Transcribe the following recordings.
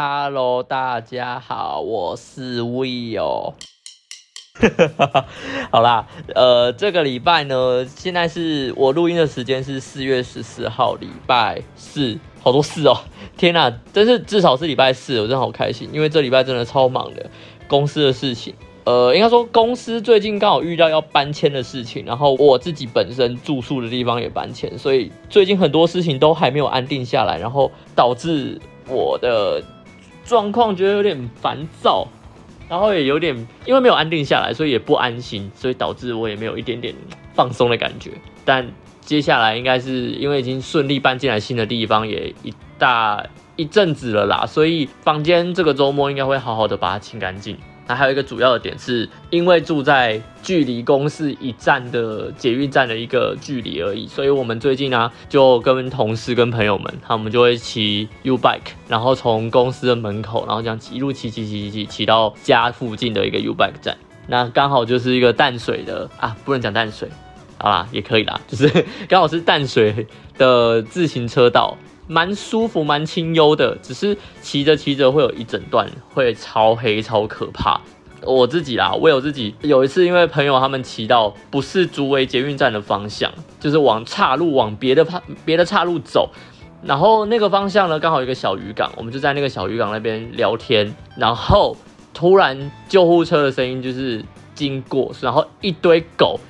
Hello，大家好，我是 Will。好啦，呃，这个礼拜呢，现在是我录音的时间是四月十四号，礼拜四，好多事哦！天哪，真是至少是礼拜四，我真的好开心，因为这礼拜真的超忙的，公司的事情，呃，应该说公司最近刚好遇到要搬迁的事情，然后我自己本身住宿的地方也搬迁，所以最近很多事情都还没有安定下来，然后导致我的状况觉得有点烦躁。然后也有点，因为没有安定下来，所以也不安心，所以导致我也没有一点点放松的感觉。但接下来应该是因为已经顺利搬进来新的地方，也一大一阵子了啦，所以房间这个周末应该会好好的把它清干净。那还有一个主要的点是，因为住在距离公司一站的捷运站的一个距离而已，所以我们最近呢就跟同事跟朋友们，他们就会骑 U bike，然后从公司的门口，然后这样一路骑骑骑骑骑骑到家附近的一个 U bike 站。那刚好就是一个淡水的啊，不能讲淡水，好啦，也可以啦，就是 刚好是淡水的自行车道。蛮舒服，蛮清幽的，只是骑着骑着会有一整段会超黑超可怕。我自己啦，我有自己有一次，因为朋友他们骑到不是竹围捷运站的方向，就是往岔路往别的岔别的岔路走，然后那个方向呢刚好有一个小渔港，我们就在那个小渔港那边聊天，然后突然救护车的声音就是经过，然后一堆狗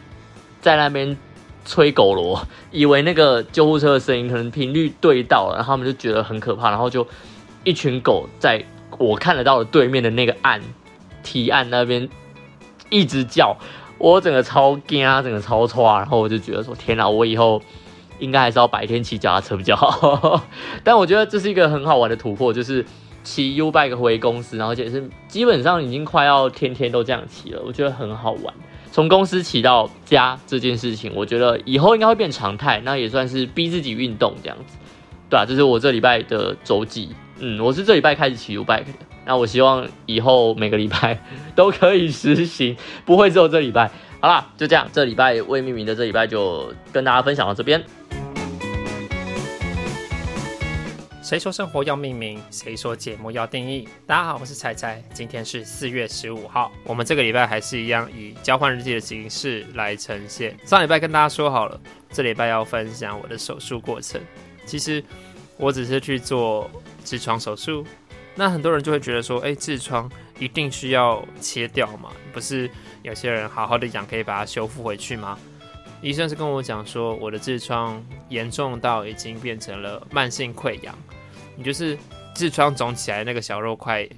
在那边。吹狗螺，以为那个救护车的声音可能频率对到了，然后他们就觉得很可怕，然后就一群狗在我看得到的对面的那个岸堤岸那边一直叫，我整个超惊啊，整个超抓，然后我就觉得说天哪，我以后应该还是要白天骑脚踏车比较好。但我觉得这是一个很好玩的突破，就是骑 U bike 回公司，然后而且是基本上已经快要天天都这样骑了，我觉得很好玩。从公司骑到家这件事情，我觉得以后应该会变常态，那也算是逼自己运动这样子，对啊，这是我这礼拜的周记。嗯，我是这礼拜开始骑 U bike 的，那我希望以后每个礼拜都可以实行，不会只有这礼拜。好啦，就这样，这礼拜未命名的这礼拜就跟大家分享到这边。谁说生活要命名？谁说节目要定义？大家好，我是彩彩，今天是四月十五号。我们这个礼拜还是一样以交换日记的形式来呈现。上礼拜跟大家说好了，这礼拜要分享我的手术过程。其实我只是去做痔疮手术。那很多人就会觉得说，哎，痔疮一定需要切掉吗？不是有些人好好的养可以把它修复回去吗？医生是跟我讲说，我的痔疮严重到已经变成了慢性溃疡。你就是痔疮肿起来那个小肉块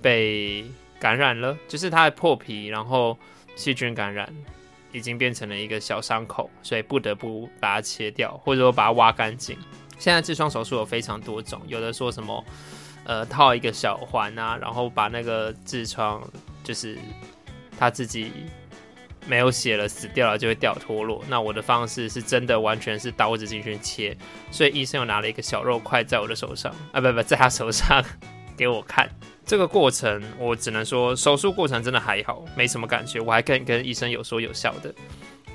被感染了，就是它的破皮，然后细菌感染，已经变成了一个小伤口，所以不得不把它切掉，或者说把它挖干净。现在痔疮手术有非常多种，有的说什么呃套一个小环啊，然后把那个痔疮就是它自己。没有血了，死掉了就会掉脱落。那我的方式是真的完全是刀子进去切，所以医生又拿了一个小肉块在我的手上啊，不不，在他手上 给我看。这个过程我只能说手术过程真的还好，没什么感觉。我还跟跟医生有说有笑的。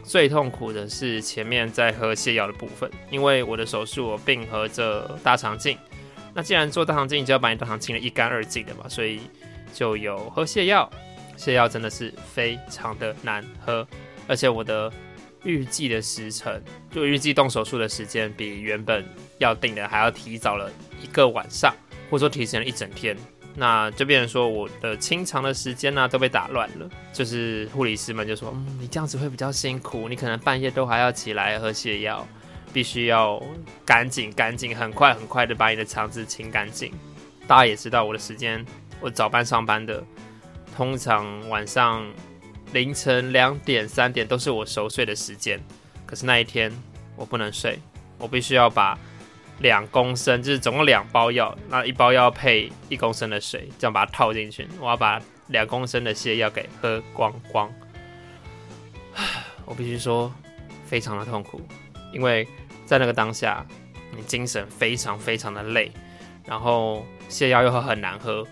最痛苦的是前面在喝泻药的部分，因为我的手术我并合着大肠镜。那既然做大肠镜，就要把你大肠清的一干二净的嘛，所以就有喝泻药。泻药真的是非常的难喝，而且我的预计的时辰，就预计动手术的时间，比原本要定的还要提早了一个晚上，或者说提前了一整天。那就变成说我的清肠的时间呢都被打乱了。就是护理师们就说，嗯，你这样子会比较辛苦，你可能半夜都还要起来喝泻药，必须要赶紧赶紧，很快很快的把你的肠子清干净。大家也知道我的时间，我早班上班的。通常晚上凌晨两点、三点都是我熟睡的时间，可是那一天我不能睡，我必须要把两公升，就是总共两包药，那一包药配一公升的水，这样把它套进去，我要把两公升的泻药给喝光光。我必须说，非常的痛苦，因为在那个当下，你精神非常非常的累，然后泻药又很难喝。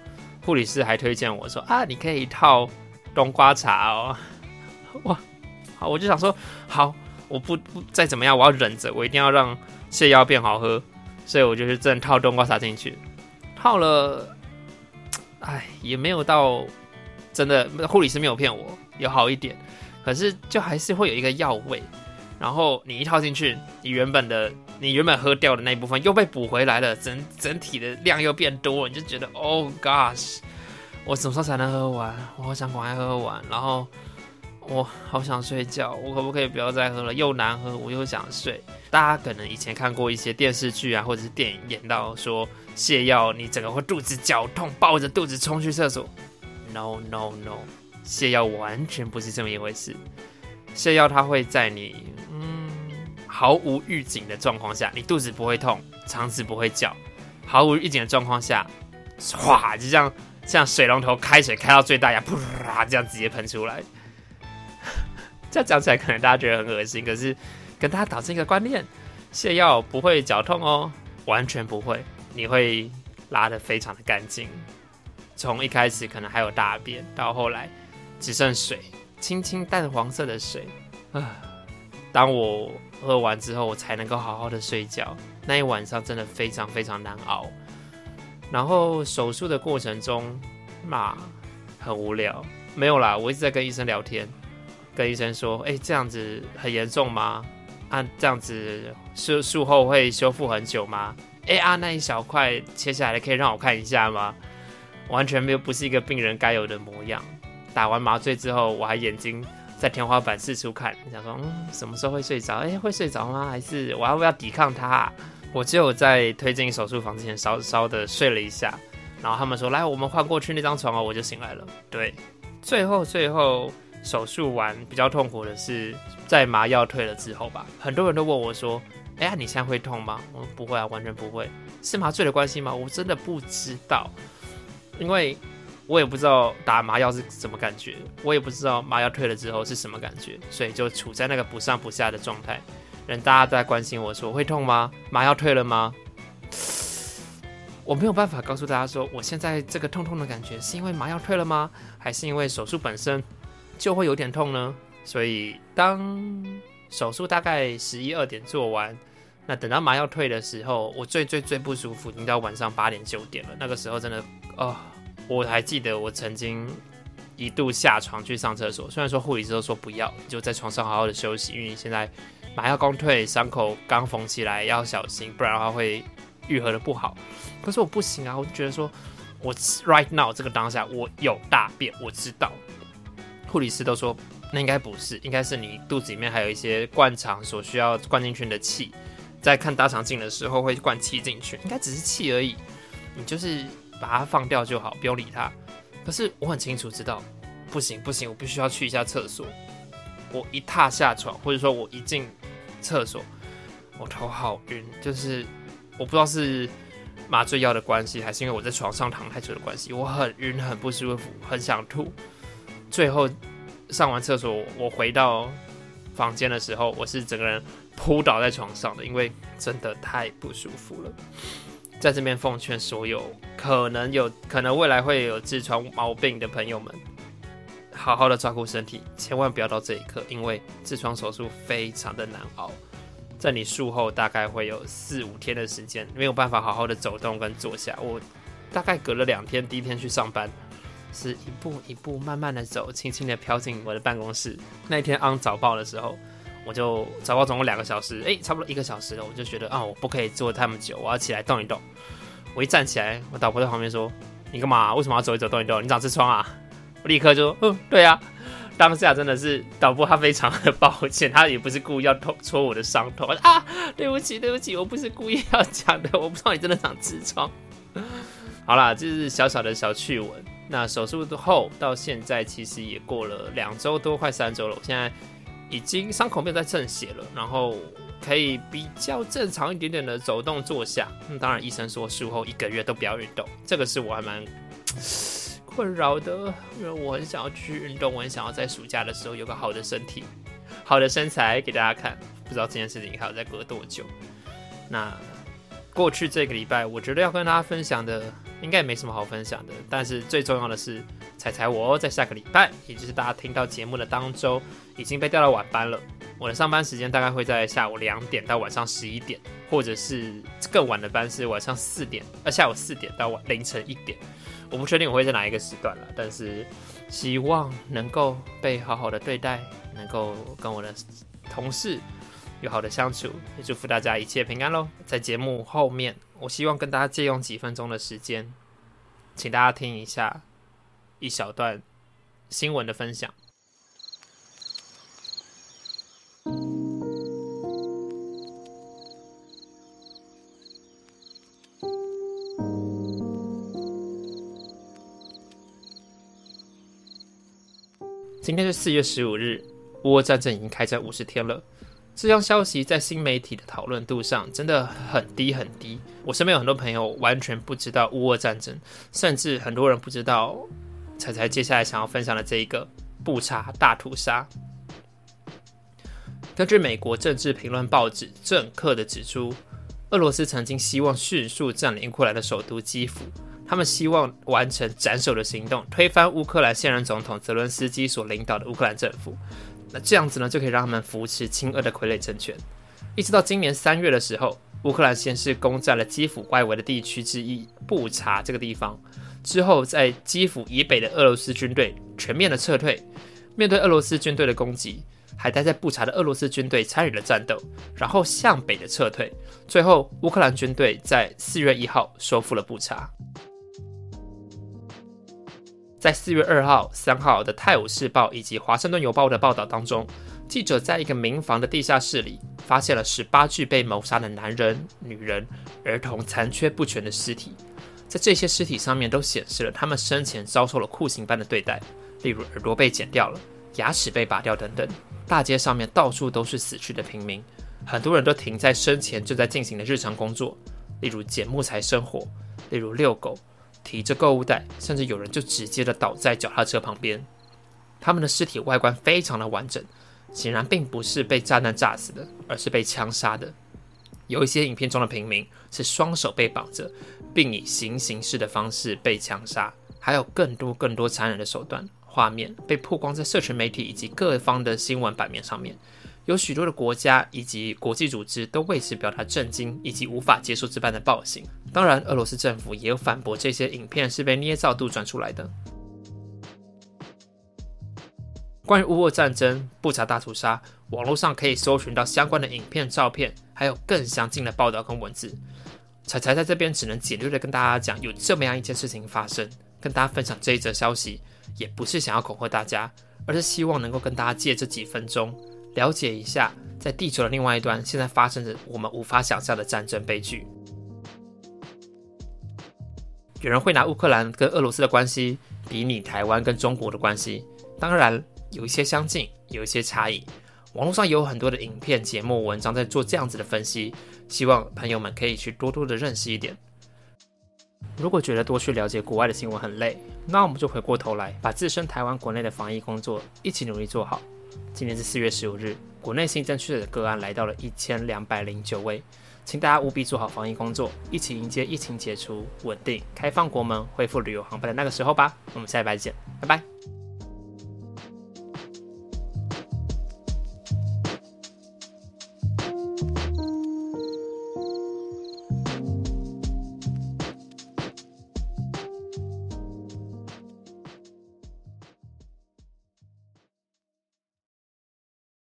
护理师还推荐我说啊，你可以套冬瓜茶哦。哇，好，我就想说好，我不不再怎么样，我要忍着，我一定要让泻药变好喝。所以我就是正套冬瓜茶进去，套了哎，也没有到真的护理师没有骗我，有好一点，可是就还是会有一个药味。然后你一套进去，你原本的你原本喝掉的那一部分又被补回来了，整整体的量又变多，你就觉得 Oh gosh，我什么时候才能喝完？我好想赶快喝完，然后我好想睡觉，我可不可以不要再喝了？又难喝，我又想睡。大家可能以前看过一些电视剧啊，或者是电影演到说泻药，你整个会肚子绞痛，抱着肚子冲去厕所。No no no，泻药完全不是这么一回事。泻药它会在你毫无预警的状况下，你肚子不会痛，肠子不会叫，毫无预警的状况下，唰就这样像水龙头开水开到最大一样，噗这样直接喷出来。这样讲起来可能大家觉得很恶心，可是跟大家导致一个观念：泻药不会绞痛哦，完全不会，你会拉得非常的干净。从一开始可能还有大便，到后来只剩水。清清淡黄色的水，啊！当我喝完之后，我才能够好好的睡觉。那一晚上真的非常非常难熬。然后手术的过程中，嘛，很无聊。没有啦，我一直在跟医生聊天，跟医生说：“哎，这样子很严重吗？啊，这样子术术后会修复很久吗？哎啊，那一小块切下来的可以让我看一下吗？”完全没有，不是一个病人该有的模样。打完麻醉之后，我还眼睛在天花板四处看，想说，嗯，什么时候会睡着？哎，会睡着吗？还是我要不要抵抗它？我只有在推进手术房之前，稍稍的睡了一下，然后他们说，来，我们换过去那张床哦，我就醒来了。对，最后最后手术完比较痛苦的是在麻药退了之后吧，很多人都问我说，哎呀，你现在会痛吗？我说不会啊，完全不会。是麻醉的关系吗？我真的不知道，因为。我也不知道打麻药是什么感觉，我也不知道麻药退了之后是什么感觉，所以就处在那个不上不下的状态。人大家都在关心我说会痛吗？麻药退了吗？我没有办法告诉大家说我现在这个痛痛的感觉是因为麻药退了吗？还是因为手术本身就会有点痛呢？所以当手术大概十一二点做完，那等到麻药退的时候，我最最最不舒服已经到晚上八点九点了。那个时候真的哦。我还记得我曾经一度下床去上厕所，虽然说护理师都说不要，就在床上好好的休息，因为你现在麻药刚退，伤口刚缝起来，要小心，不然的话会愈合的不好。可是我不行啊，我就觉得说我 right now 这个当下我有大便，我知道，护理师都说那应该不是，应该是你肚子里面还有一些灌肠所需要灌进去的气，在看大肠镜的时候会灌气进去，应该只是气而已，你就是。把它放掉就好，不用理它。可是我很清楚知道，不行不行，我必须要去一下厕所。我一踏下床，或者说我一进厕所，我头好晕，就是我不知道是麻醉药的关系，还是因为我在床上躺太久的关系，我很晕，很不舒服，很想吐。最后上完厕所，我回到房间的时候，我是整个人扑倒在床上的，因为真的太不舒服了。在这边奉劝所有可能有可能未来会有痔疮毛病的朋友们，好好的照顾身体，千万不要到这一刻，因为痔疮手术非常的难熬，在你术后大概会有四五天的时间没有办法好好的走动跟坐下。我大概隔了两天，第一天去上班，是一步一步慢慢的走，轻轻的飘进我的办公室。那天昂早报的时候。我就早报总共两个小时，哎，差不多一个小时了，我就觉得啊，我不可以坐那么久，我要起来动一动。我一站起来，我导播在旁边说：“你干嘛？为什么要走一走、动一动？你长痔疮啊？” 我立刻就，嗯，对啊。当下真的是导播他非常的抱歉，他也不是故意要戳戳我的伤痛啊，对不起，对不起，我不是故意要讲的，我不知道你真的长痔疮。好啦，这是小小的小趣闻。那手术后到现在其实也过了两周多，快三周了，我现在。已经伤口没有再渗血了，然后可以比较正常一点点的走动坐下。那当然，医生说术后一个月都不要运动，这个是我还蛮 困扰的，因为我很想要去运动，我很想要在暑假的时候有个好的身体、好的身材给大家看。不知道这件事情还要再隔多久？那过去这个礼拜，我觉得要跟大家分享的应该也没什么好分享的，但是最重要的是。彩彩，我在下个礼拜，也就是大家听到节目的当周，已经被调到晚班了。我的上班时间大概会在下午两点到晚上十一点，或者是更晚的班是晚上四点，呃，下午四点到凌晨一点。我不确定我会在哪一个时段了，但是希望能够被好好的对待，能够跟我的同事有好的相处，也祝福大家一切平安喽。在节目后面，我希望跟大家借用几分钟的时间，请大家听一下一小段新闻的分享。今天是四月十五日，乌俄战争已经开战五十天了。这项消息在新媒体的讨论度上真的很低很低。我身边有很多朋友完全不知道乌俄战争，甚至很多人不知道彩彩接下来想要分享的这一个布查大屠杀。根据美国政治评论报纸《政客》的指出，俄罗斯曾经希望迅速占领乌克兰的首都基辅。他们希望完成斩首的行动，推翻乌克兰现任总统泽伦斯基所领导的乌克兰政府。那这样子呢，就可以让他们扶持亲俄的傀儡政权。一直到今年三月的时候，乌克兰先是攻占了基辅外围的地区之一布查这个地方，之后在基辅以北的俄罗斯军队全面的撤退。面对俄罗斯军队的攻击，还待在布查的俄罗斯军队参与了战斗，然后向北的撤退。最后，乌克兰军队在四月一号收复了布查。在四月二号、三号的《泰晤士报》以及《华盛顿邮报》的报道当中，记者在一个民房的地下室里发现了十八具被谋杀的男人、女人、儿童残缺不全的尸体。在这些尸体上面都显示了他们生前遭受了酷刑般的对待，例如耳朵被剪掉了、牙齿被拔掉等等。大街上面到处都是死去的平民，很多人都停在生前正在进行的日常工作，例如捡木材生火，例如遛狗。提着购物袋，甚至有人就直接的倒在脚踏车旁边。他们的尸体外观非常的完整，显然并不是被炸弹炸死的，而是被枪杀的。有一些影片中的平民是双手被绑着，并以行刑式的方式被枪杀。还有更多更多残忍的手段画面被曝光在社群媒体以及各方的新闻版面上面。有许多的国家以及国际组织都为此表达震惊以及无法接受这般的暴行。当然，俄罗斯政府也有反驳这些影片是被捏造杜撰出来的。关于乌俄战争、布查大屠杀，网络上可以搜寻到相关的影片、照片，还有更详尽的报道跟文字。彩彩在这边只能简略的跟大家讲，有这么样一件事情发生，跟大家分享这一则消息，也不是想要恐吓大家，而是希望能够跟大家借这几分钟。了解一下，在地球的另外一端，现在发生着我们无法想象的战争悲剧。有人会拿乌克兰跟俄罗斯的关系比拟台湾跟中国的关系，当然有一些相近，有一些差异。网络上有很多的影片、节目、文章在做这样子的分析，希望朋友们可以去多多的认识一点。如果觉得多去了解国外的新闻很累，那我们就回过头来，把自身台湾国内的防疫工作一起努力做好。今天是四月十五日，国内新增确诊个案来到了一千两百零九位，请大家务必做好防疫工作，一起迎接疫情解除、稳定、开放国门、恢复旅游航班的那个时候吧。我们下礼拜见，拜拜。